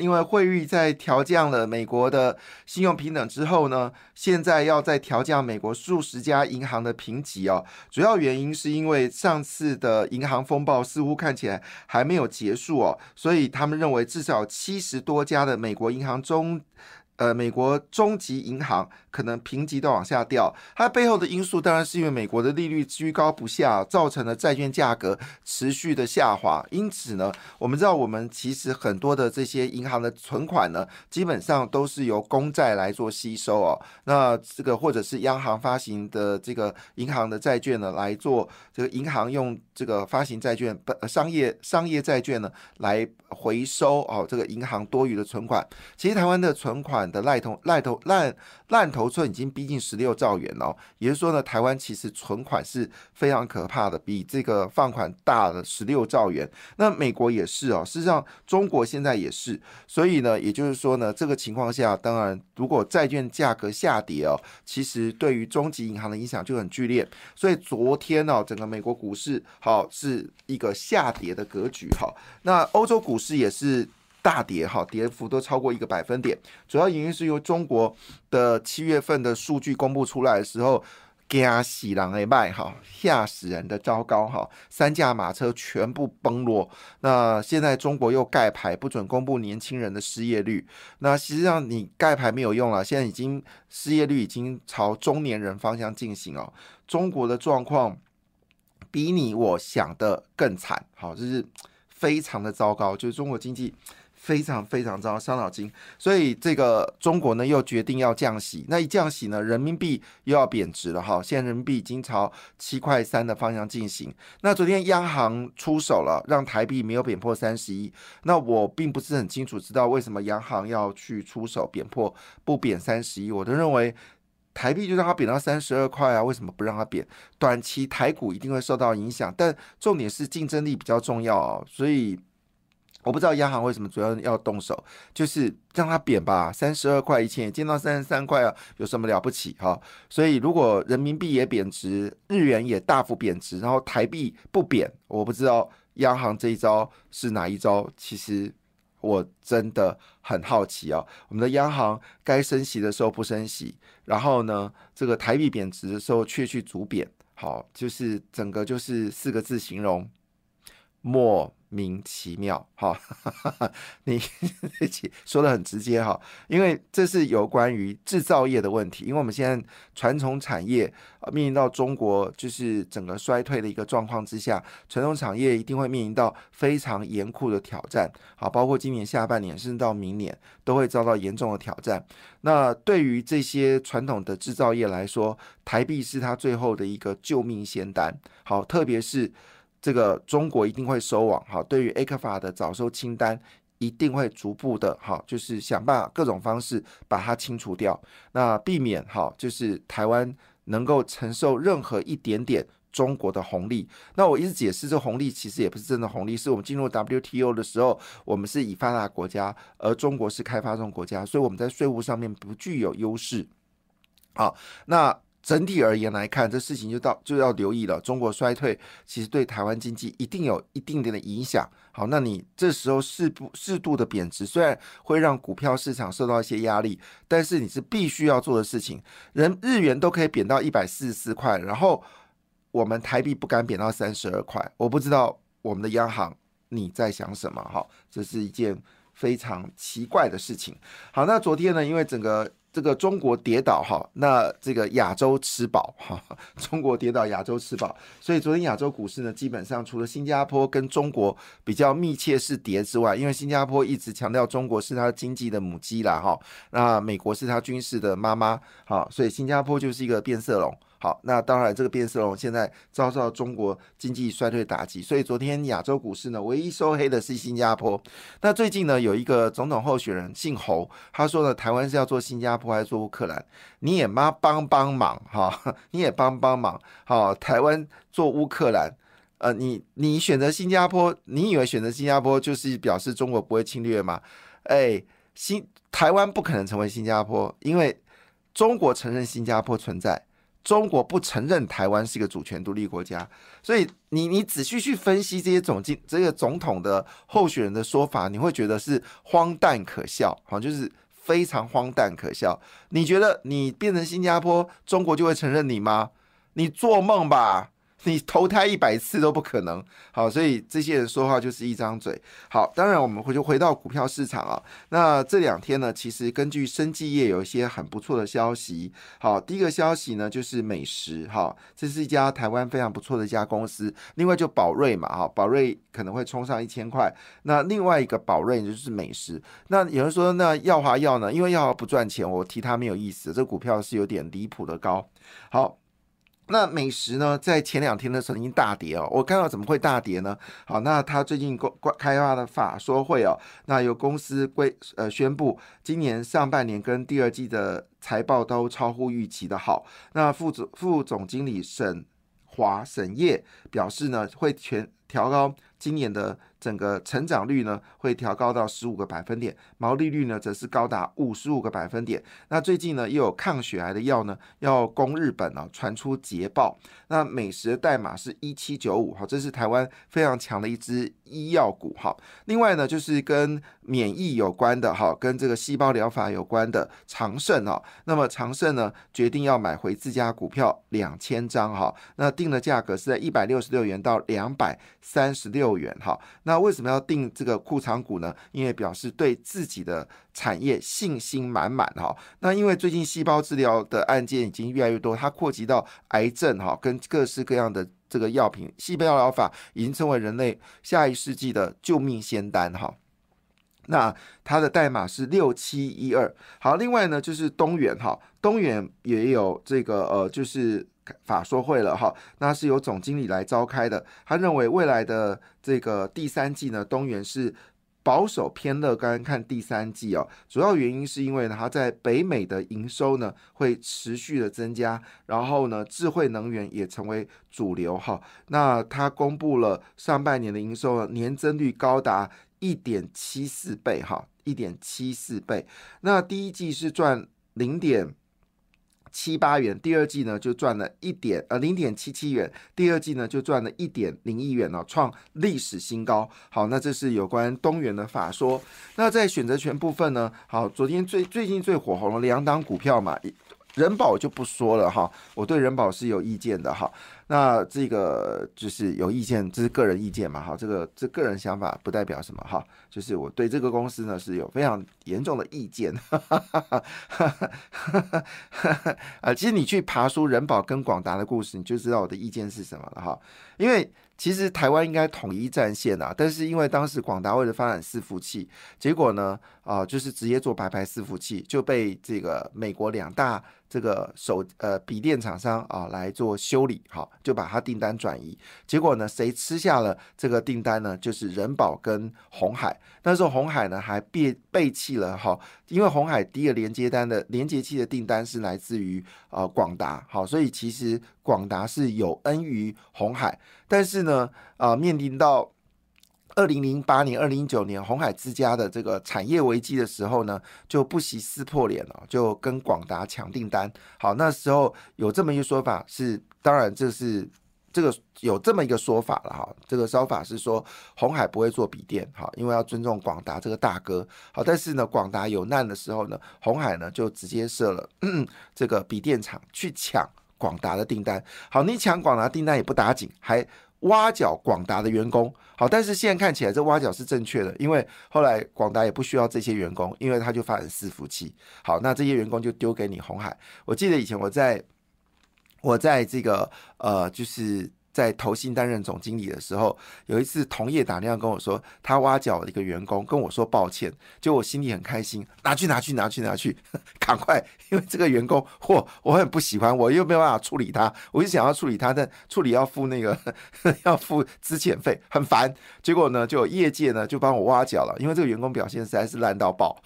因为惠誉在调降了美国的信用平等之后呢，现在要再调降美国数十家银行的评级哦。主要原因是因为上次的银行风暴似乎看起来还没有结束哦，所以他们认为至少七十多家的美国银行中。呃，美国中级银行可能评级都往下掉，它背后的因素当然是因为美国的利率居高不下，造成了债券价格持续的下滑。因此呢，我们知道我们其实很多的这些银行的存款呢，基本上都是由公债来做吸收哦。那这个或者是央行发行的这个银行的债券呢，来做这个银行用这个发行债券、商业商业债券呢来回收哦，这个银行多余的存款。其实台湾的存款。的赖头赖头烂烂头寸已经逼近十六兆元了，也就是说呢，台湾其实存款是非常可怕的，比这个放款大了十六兆元。那美国也是哦，事实上中国现在也是，所以呢，也就是说呢，这个情况下，当然如果债券价格下跌哦，其实对于中级银行的影响就很剧烈。所以昨天呢，整个美国股市好是一个下跌的格局哈，那欧洲股市也是。大跌哈，跌幅都超过一个百分点。主要原因是由中国的七月份的数据公布出来的时候，惊喜狼 A 卖哈，吓死人的糟糕哈，三驾马车全部崩落。那现在中国又盖牌，不准公布年轻人的失业率。那实际上你盖牌没有用了，现在已经失业率已经朝中年人方向进行哦。中国的状况比你我想的更惨，好，就是非常的糟糕，就是中国经济。非常非常糟，伤脑筋。所以这个中国呢又决定要降息，那一降息呢，人民币又要贬值了哈。现在人民币已经朝七块三的方向进行。那昨天央行出手了，让台币没有贬破三十一。那我并不是很清楚知道为什么央行要去出手贬破不贬三十一。我都认为台币就让它贬到三十二块啊，为什么不让它贬？短期台股一定会受到影响，但重点是竞争力比较重要啊，所以。我不知道央行为什么主要要动手，就是让它贬吧，三十二块一千也见到三十三块啊，有什么了不起哈？所以如果人民币也贬值，日元也大幅贬值，然后台币不贬，我不知道央行这一招是哪一招。其实我真的很好奇啊，我们的央行该升息的时候不升息，然后呢，这个台币贬值的时候却去逐贬，好，就是整个就是四个字形容莫。名其妙，哈，你 说的很直接哈，因为这是有关于制造业的问题，因为我们现在传统产业面临到中国就是整个衰退的一个状况之下，传统产业一定会面临到非常严酷的挑战，好，包括今年下半年甚至到明年都会遭到严重的挑战。那对于这些传统的制造业来说，台币是它最后的一个救命仙丹，好，特别是。这个中国一定会收网，哈，对于 A 克法的早收清单，一定会逐步的，哈，就是想办法各种方式把它清除掉，那避免，哈，就是台湾能够承受任何一点点中国的红利。那我一直解释，这红利其实也不是真的红利，是我们进入 WTO 的时候，我们是以发达国家，而中国是开发中国家，所以我们在税务上面不具有优势。好，那。整体而言来看，这事情就到就要留意了。中国衰退其实对台湾经济一定有一定点的影响。好，那你这时候适不适度的贬值，虽然会让股票市场受到一些压力，但是你是必须要做的事情。人日元都可以贬到一百四十四块，然后我们台币不敢贬到三十二块。我不知道我们的央行你在想什么？哈，这是一件非常奇怪的事情。好，那昨天呢，因为整个。这个中国跌倒哈，那这个亚洲吃饱哈，中国跌倒，亚洲吃饱，所以昨天亚洲股市呢，基本上除了新加坡跟中国比较密切是跌之外，因为新加坡一直强调中国是它经济的母鸡啦哈，那美国是它军事的妈妈，好，所以新加坡就是一个变色龙。好，那当然，这个变色龙现在遭受中国经济衰退打击，所以昨天亚洲股市呢，唯一收黑的是新加坡。那最近呢，有一个总统候选人姓侯，他说呢，台湾是要做新加坡还是做乌克兰？你也妈帮帮忙哈，你也帮帮忙。好，台湾做乌克兰，呃，你你选择新加坡，你以为选择新加坡就是表示中国不会侵略吗？哎，新台湾不可能成为新加坡，因为中国承认新加坡存在。中国不承认台湾是一个主权独立国家，所以你你仔细去分析这些总经这个总统的候选人的说法，你会觉得是荒诞可笑，好，就是非常荒诞可笑。你觉得你变成新加坡，中国就会承认你吗？你做梦吧！你投胎一百次都不可能，好，所以这些人说话就是一张嘴。好，当然我们回就回到股票市场啊。那这两天呢，其实根据生技业有一些很不错的消息。好，第一个消息呢就是美食，哈，这是一家台湾非常不错的一家公司。另外就宝瑞嘛，哈，宝瑞可能会冲上一千块。那另外一个宝瑞就是美食。那有人说，那耀华药呢？因为耀华不赚钱，我提它没有意思。这股票是有点离谱的高。好。那美食呢，在前两天的时候已经大跌哦。我看到怎么会大跌呢？好，那他最近公开发的法说会哦，那有公司规呃宣布，今年上半年跟第二季的财报都超乎预期的好。那副总副总经理沈华沈业表示呢，会全调高今年的。整个成长率呢会调高到十五个百分点，毛利率呢则是高达五十五个百分点。那最近呢又有抗血癌的药呢要攻日本啊，传出捷报。那美食的代码是一七九五，哈，这是台湾非常强的一支医药股，哈。另外呢就是跟免疫有关的，哈，跟这个细胞疗法有关的长盛啊。那么长盛呢决定要买回自家股票两千张，哈。那定的价格是在一百六十六元到两百三十六元，哈。那为什么要定这个库藏股呢？因为表示对自己的产业信心满满哈。那因为最近细胞治疗的案件已经越来越多，它扩及到癌症哈，跟各式各样的这个药品，细胞疗法已经成为人类下一世纪的救命仙丹哈。那它的代码是六七一二。好，另外呢就是东元哈，东元也有这个呃就是。法说会了哈，那是由总经理来召开的。他认为未来的这个第三季呢，东元是保守偏乐观看第三季哦。主要原因是因为呢，它在北美的营收呢会持续的增加，然后呢，智慧能源也成为主流哈。那他公布了上半年的营收年增率高达一点七四倍哈，一点七四倍。那第一季是赚零点。七八元，第二季呢就赚了一点呃零点七七元，第二季呢就赚了一点零一元哦，创历史新高。好，那这是有关东元的法说。那在选择权部分呢，好，昨天最最近最火红的两档股票嘛。人保就不说了哈，我对人保是有意见的哈。那这个就是有意见，这是个人意见嘛哈。这个这个人想法不代表什么哈，就是我对这个公司呢是有非常严重的意见。哈哈哈哈哈啊，其实你去爬书人保跟广达的故事，你就知道我的意见是什么了哈。因为其实台湾应该统一战线啊，但是因为当时广达为了发展伺服器，结果呢啊就是直接做白牌伺服器，就被这个美国两大。这个手呃笔电厂商啊来做修理，好就把它订单转移。结果呢，谁吃下了这个订单呢？就是人保跟红海。那时候红海呢还背背弃了哈，因为红海第一个连接单的连接器的订单是来自于呃广达，好，所以其实广达是有恩于红海。但是呢，啊面临到。二零零八年、二零一九年，红海之家的这个产业危机的时候呢，就不惜撕破脸了，就跟广达抢订单。好，那时候有这么一个说法，是当然这是这个有这么一个说法了哈。这个说法是说红海不会做笔电，好，因为要尊重广达这个大哥。好，但是呢，广达有难的时候呢，红海呢就直接设了 这个笔电厂去抢广达的订单。好，你抢广达订单也不打紧，还。挖角广达的员工，好，但是现在看起来这挖角是正确的，因为后来广达也不需要这些员工，因为他就发展伺服器，好，那这些员工就丢给你红海。我记得以前我在，我在这个呃，就是。在投信担任总经理的时候，有一次同业打电话跟我说，他挖角一个员工，跟我说抱歉，就我心里很开心，拿去拿去拿去拿去，赶快，因为这个员工嚯，我很不喜欢，我又没有办法处理他，我就想要处理他，但处理要付那个 要付资遣费，很烦。结果呢，就业界呢就帮我挖角了，因为这个员工表现实在是烂到爆，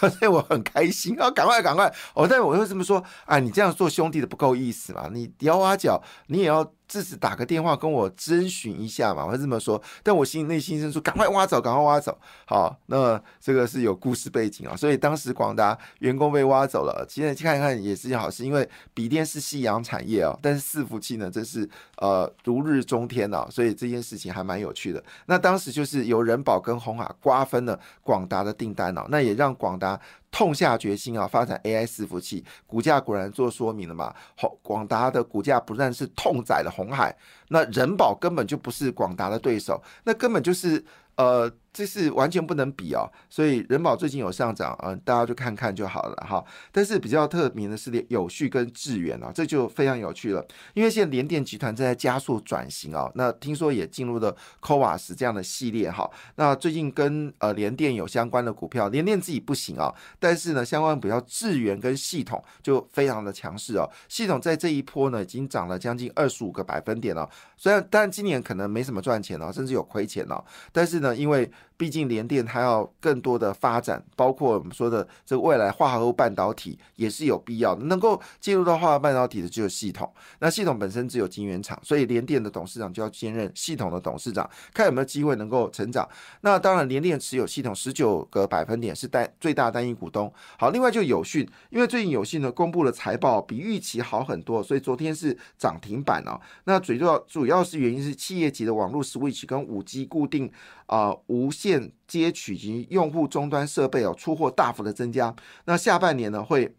所以我很开心啊，赶快赶快，我但我会这么说，啊，你这样做兄弟的不够意思嘛，你要挖角，你也要。至少打个电话跟我征询一下嘛，我会这么说。但我心内心深处，赶快挖走，赶快挖走。好，那这个是有故事背景啊，所以当时广达员工被挖走了，现在看一看也是件好事，因为笔电是夕阳产业哦，但是伺服器呢，这是呃如日中天啊，所以这件事情还蛮有趣的。那当时就是由人保跟红海瓜分了广达的订单哦，那也让广达。痛下决心啊，发展 AI 伺服器，股价果然做说明了嘛。红广达的股价不但是痛宰了红海，那人保根本就不是广达的对手，那根本就是呃。这是完全不能比哦，所以人保最近有上涨嗯，大家就看看就好了哈。但是比较特别的是有序跟智源啊，这就非常有趣了，因为现在联电集团正在加速转型啊，那听说也进入了 CoWAS 这样的系列哈。那最近跟呃联电有相关的股票，联电自己不行啊，但是呢，相关比较智源跟系统就非常的强势哦。系统在这一波呢，已经涨了将近二十五个百分点了，虽然但今年可能没什么赚钱哦，甚至有亏钱哦，但是呢，因为毕竟联电它要更多的发展，包括我们说的这个未来化合物半导体也是有必要的。能够进入到化合物半导体的只有系统，那系统本身只有晶圆厂，所以联电的董事长就要兼任系统的董事长，看有没有机会能够成长。那当然，联电持有系统十九个百分点是单最大单一股东。好，另外就有讯，因为最近有讯呢公布了财报比预期好很多，所以昨天是涨停板哦。那主要主要是原因是企业级的网络 switch 跟五 G 固定啊无线。接取及用户终端设备哦，出货大幅的增加。那下半年呢会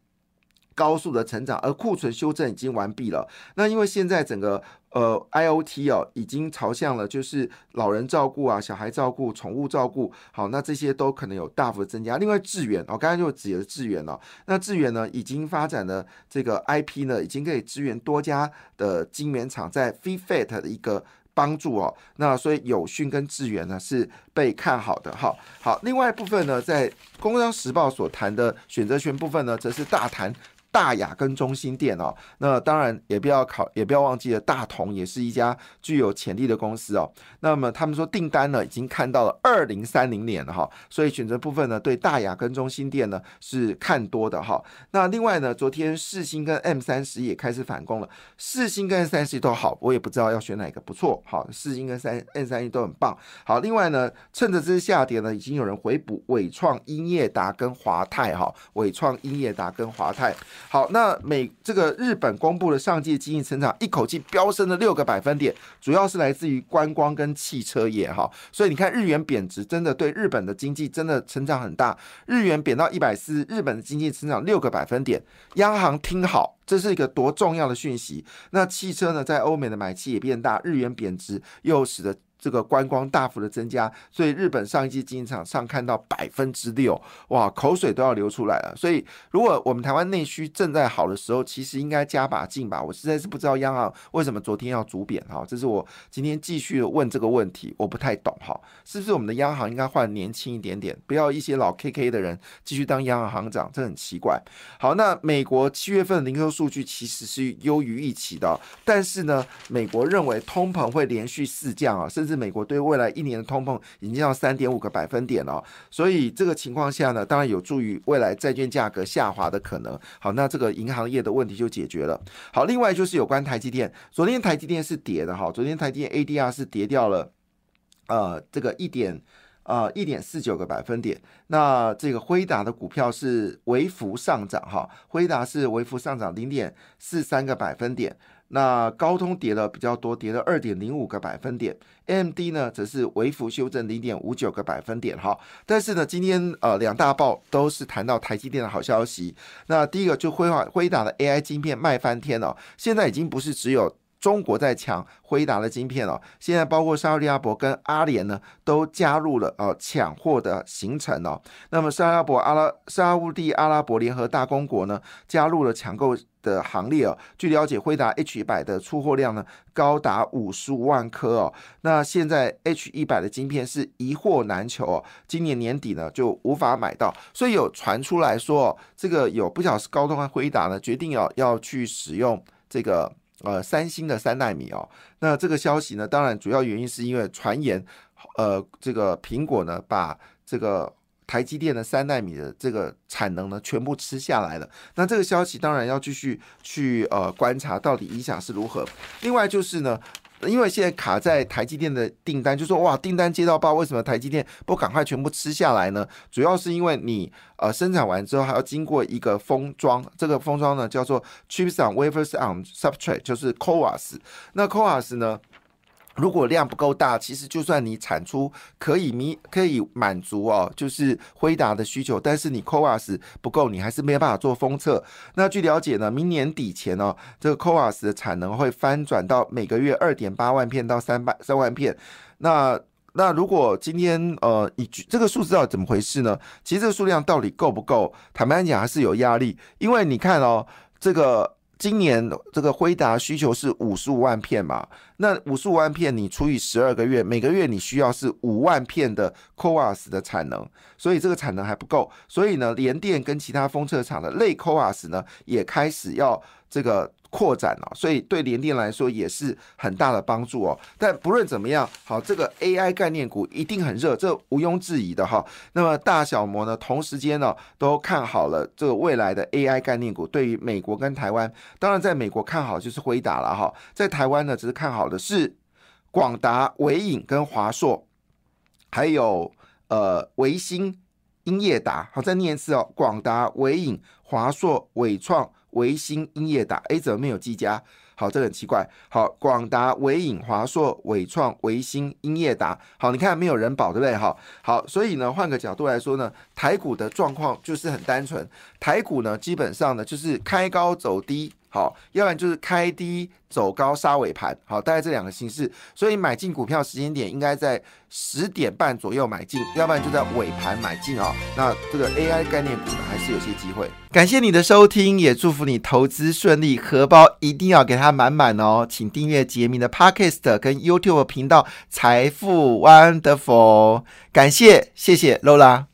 高速的成长，而库存修正已经完毕了。那因为现在整个呃 IOT 哦已经朝向了就是老人照顾啊、小孩照顾、宠物照顾，好，那这些都可能有大幅的增加。另外智源哦，刚才就指的智源哦，那智源呢已经发展的这个 IP 呢，已经可以支援多家的晶圆厂在 FeFET 的一个。帮助哦，那所以有讯跟智源呢是被看好的，哈好。另外一部分呢，在《工商时报》所谈的选择权部分呢，则是大谈。大雅跟中心店哦，那当然也不要考，也不要忘记了，大同也是一家具有潜力的公司哦。那么他们说订单呢，已经看到了二零三零年了哈，所以选择部分呢，对大雅跟中心店呢是看多的哈。那另外呢，昨天世星跟 M 三十也开始反攻了，世星跟 M 三十都好，我也不知道要选哪个，不错，好，世星跟三 M 三十都很棒。好，另外呢，趁着这次下跌呢，已经有人回补伟创、英业达跟华泰哈，伟创、英业达跟华泰。好，那美这个日本公布了上季经济成长，一口气飙升了六个百分点，主要是来自于观光跟汽车业哈。所以你看日元贬值，真的对日本的经济真的成长很大。日元贬到一百四，日本的经济成长六个百分点。央行听好，这是一个多重要的讯息。那汽车呢，在欧美的买气也变大，日元贬值又使得。这个观光大幅的增加，所以日本上一季经济场上看到百分之六，哇，口水都要流出来了。所以如果我们台湾内需正在好的时候，其实应该加把劲吧。我实在是不知道央行为什么昨天要主贬哈，这是我今天继续问这个问题，我不太懂哈，是不是我们的央行应该换年轻一点点，不要一些老 K K 的人继续当央行行长，这很奇怪。好，那美国七月份的零售数据其实是优于预期的，但是呢，美国认为通膨会连续四降啊，甚至。是美国对未来一年的通膨已经到三点五个百分点了，所以这个情况下呢，当然有助于未来债券价格下滑的可能。好，那这个银行业的问题就解决了。好，另外就是有关台积电，昨天台积电是跌的哈，昨天台积电 ADR 是跌掉了，呃，这个一点呃一点四九个百分点。那这个辉达的股票是微幅上涨哈，辉达是微幅上涨零点四三个百分点。那高通跌了比较多，跌了二点零五个百分点，AMD 呢则是微幅修正零点五九个百分点哈。但是呢，今天呃两大报都是谈到台积电的好消息。那第一个就辉华辉达的 AI 晶片卖翻天了，现在已经不是只有中国在抢辉达的晶片哦，现在包括沙特阿拉伯跟阿联呢都加入了呃抢货的行程哦。那么沙特阿拉伯阿拉沙地阿拉伯联合大公国呢加入了抢购。的行列哦，据了解，辉达 H 一百的出货量呢高达五十五万颗哦。那现在 H 一百的晶片是一货难求哦，今年年底呢就无法买到，所以有传出来说，哦这个有不晓得是高通和辉达呢决定要要去使用这个呃三星的三纳米哦。那这个消息呢，当然主要原因是因为传言，呃，这个苹果呢把这个。台积电的三纳米的这个产能呢全部吃下来了。那这个消息当然要继续去呃观察到底影响是如何。另外就是呢。因为现在卡在台积电的订单，就说哇，订单接到爆，为什么台积电不赶快全部吃下来呢？主要是因为你呃生产完之后还要经过一个封装，这个封装呢叫做 chips on wafers on substrate，就是 CoWAS。那 CoWAS 呢？如果量不够大，其实就算你产出可以弥可以满足哦，就是辉达的需求，但是你 CoWAS 不够，你还是没有办法做封测。那据了解呢，明年底前呢，这个 CoWAS 的产能会翻转到每个月二点八万片到三百三万片。那那如果今天呃，以这个数字到底怎么回事呢？其实这个数量到底够不够？坦白讲还是有压力，因为你看哦，这个。今年这个辉达需求是五十五万片嘛？那五十五万片你除以十二个月，每个月你需要是五万片的 COAS 的产能，所以这个产能还不够。所以呢，联电跟其他封测厂的类 COAS 呢，也开始要这个。扩展了，所以对联电来说也是很大的帮助哦。但不论怎么样，好，这个 AI 概念股一定很热，这毋庸置疑的哈。那么大小摩呢，同时间呢都看好了这个未来的 AI 概念股。对于美国跟台湾，当然在美国看好就是辉达了哈，在台湾呢只是看好的是广达、伟影跟华硕，还有呃维新、英业达。好，再念一次哦，广达、伟影、华硕、伟创。维新、英业达，哎，怎么没有技嘉？好，这很奇怪。好，广达、伟影、华硕、伟创、维新、英业达，好，你看没有人保，对不对？哈，好，所以呢，换个角度来说呢，台股的状况就是很单纯，台股呢，基本上呢，就是开高走低。好，要不然就是开低走高杀尾盘，好，大概这两个形式，所以买进股票时间点应该在十点半左右买进，要不然就在尾盘买进啊。那这个 AI 概念股呢，还是有些机会。感谢你的收听，也祝福你投资顺利，荷包一定要给它满满哦。请订阅杰明的 Podcast 跟 YouTube 频道财富 Wonderful，感谢，谢谢 Lola。